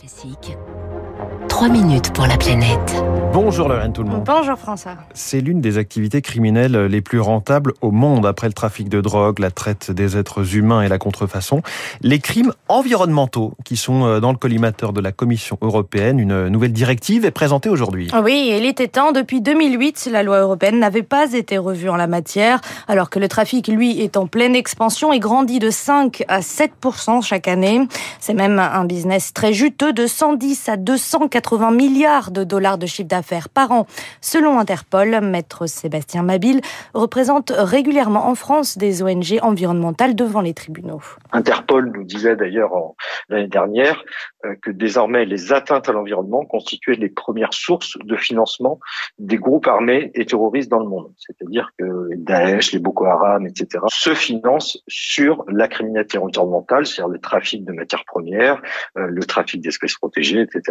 Classique. 3 minutes pour la planète. Bonjour Lorraine tout le monde. Bonjour François. C'est l'une des activités criminelles les plus rentables au monde après le trafic de drogue, la traite des êtres humains et la contrefaçon. Les crimes environnementaux qui sont euh, dans le collimateur de la Commission européenne. Une nouvelle directive est présentée aujourd'hui. Oui, il était temps. Depuis 2008, la loi européenne n'avait pas été revue en la matière, alors que le trafic, lui, est en pleine expansion et grandit de 5 à 7 chaque année. C'est même un business très juteux de 110 à 280 milliards de dollars de chiffre d'affaires par an. Selon Interpol, maître Sébastien Mabille représente régulièrement en France des ONG environnementales devant les tribunaux. Interpol nous disait d'ailleurs l'année dernière euh, que désormais les atteintes à l'environnement constituaient les premières sources de financement des groupes armés et terroristes dans le monde. C'est-à-dire que Daesh, les Boko Haram, etc. se financent sur la criminalité environnementale, c'est-à-dire le trafic de matières premières, euh, le trafic d'espèces protégées, etc.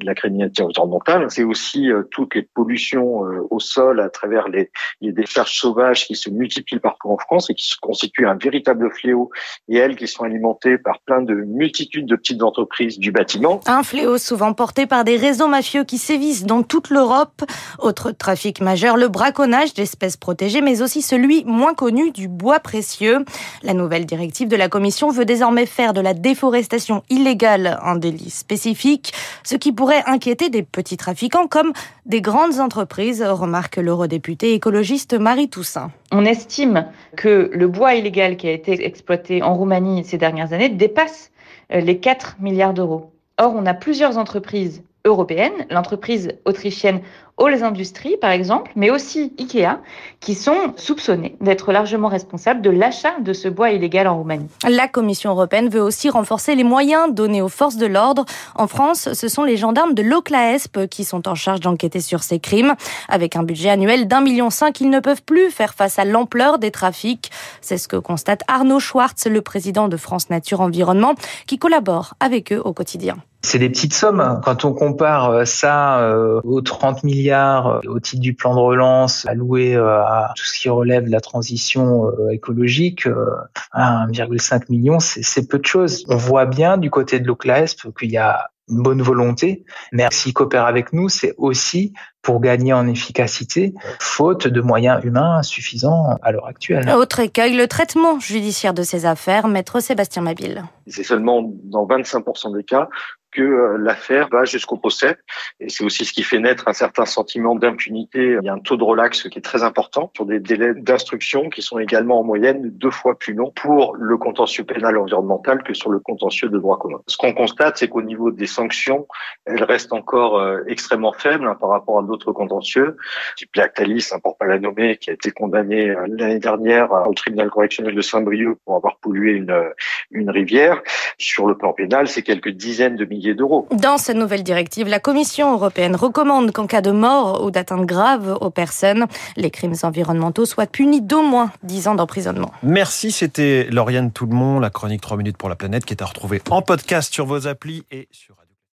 La criminalité environnementale, c'est aussi euh, toutes les pollutions euh, au sol à travers les, les décharges sauvages qui se multiplient partout en France et qui se constituent un véritable fléau et elles qui sont alimentées par plein de multitudes de petites entreprises du bâtiment. Un fléau souvent porté par des réseaux mafieux qui sévissent dans toute l'Europe. Autre trafic majeur, le braconnage d'espèces protégées, mais aussi celui moins connu du bois précieux. La nouvelle directive de la Commission veut désormais faire de la déforestation illégale un délit spécifique, ce qui pourrait inquiéter des petits trafiquants comme des grandes entreprises, remarque l'eurodéputée écologiste Marie Toussaint. On estime que le bois illégal qui a été exploité en Roumanie ces dernières années dépasse euh, les 4 milliards d'euros. Or, on a plusieurs entreprises européennes, l'entreprise autrichienne Halls Industries par exemple, mais aussi Ikea, qui sont soupçonnés d'être largement responsables de l'achat de ce bois illégal en Roumanie. La Commission européenne veut aussi renforcer les moyens donnés aux forces de l'ordre. En France, ce sont les gendarmes de l'OCLAESP qui sont en charge d'enquêter sur ces crimes. Avec un budget annuel d'un million cinq, ils ne peuvent plus faire face à l'ampleur des trafics. C'est ce que constate Arnaud Schwartz, le président de France Nature Environnement, qui collabore avec eux au quotidien. C'est des petites sommes. Quand on compare euh, ça euh, aux 30 milliards euh, au titre du plan de relance alloué à tout ce qui relève de la transition écologique, à 1,5 million, c'est peu de choses. On voit bien du côté de l'OCLAESP qu'il y a une bonne volonté, mais s'ils coopèrent avec nous, c'est aussi pour gagner en efficacité, faute de moyens humains suffisants à l'heure actuelle. Autre écueil, le traitement judiciaire de ces affaires, maître Sébastien Mabille. C'est seulement dans 25% des cas que euh, l'affaire va jusqu'au procès. Et c'est aussi ce qui fait naître un certain sentiment d'impunité. Il y a un taux de relax qui est très important sur des délais d'instruction qui sont également en moyenne deux fois plus longs pour le contentieux pénal environnemental que sur le contentieux de droit commun. Ce qu'on constate, c'est qu'au niveau des sanctions, elles restent encore euh, extrêmement faibles hein, par rapport à d'autres contentieux. Type Lactalis, hein, pour pas la nommer, qui a été condamné euh, l'année dernière au tribunal correctionnel de Saint-Brieuc pour avoir pollué une, une rivière. Sur le plan pénal, c'est quelques dizaines de milliers d'euros. Dans cette nouvelle directive, la Commission européenne recommande qu'en cas de mort ou d'atteinte grave aux personnes, les crimes environnementaux soient punis d'au moins 10 ans d'emprisonnement. Merci, c'était Lauriane Tout-le-Monde, la chronique 3 minutes pour la planète qui est à retrouver en podcast sur vos applis et sur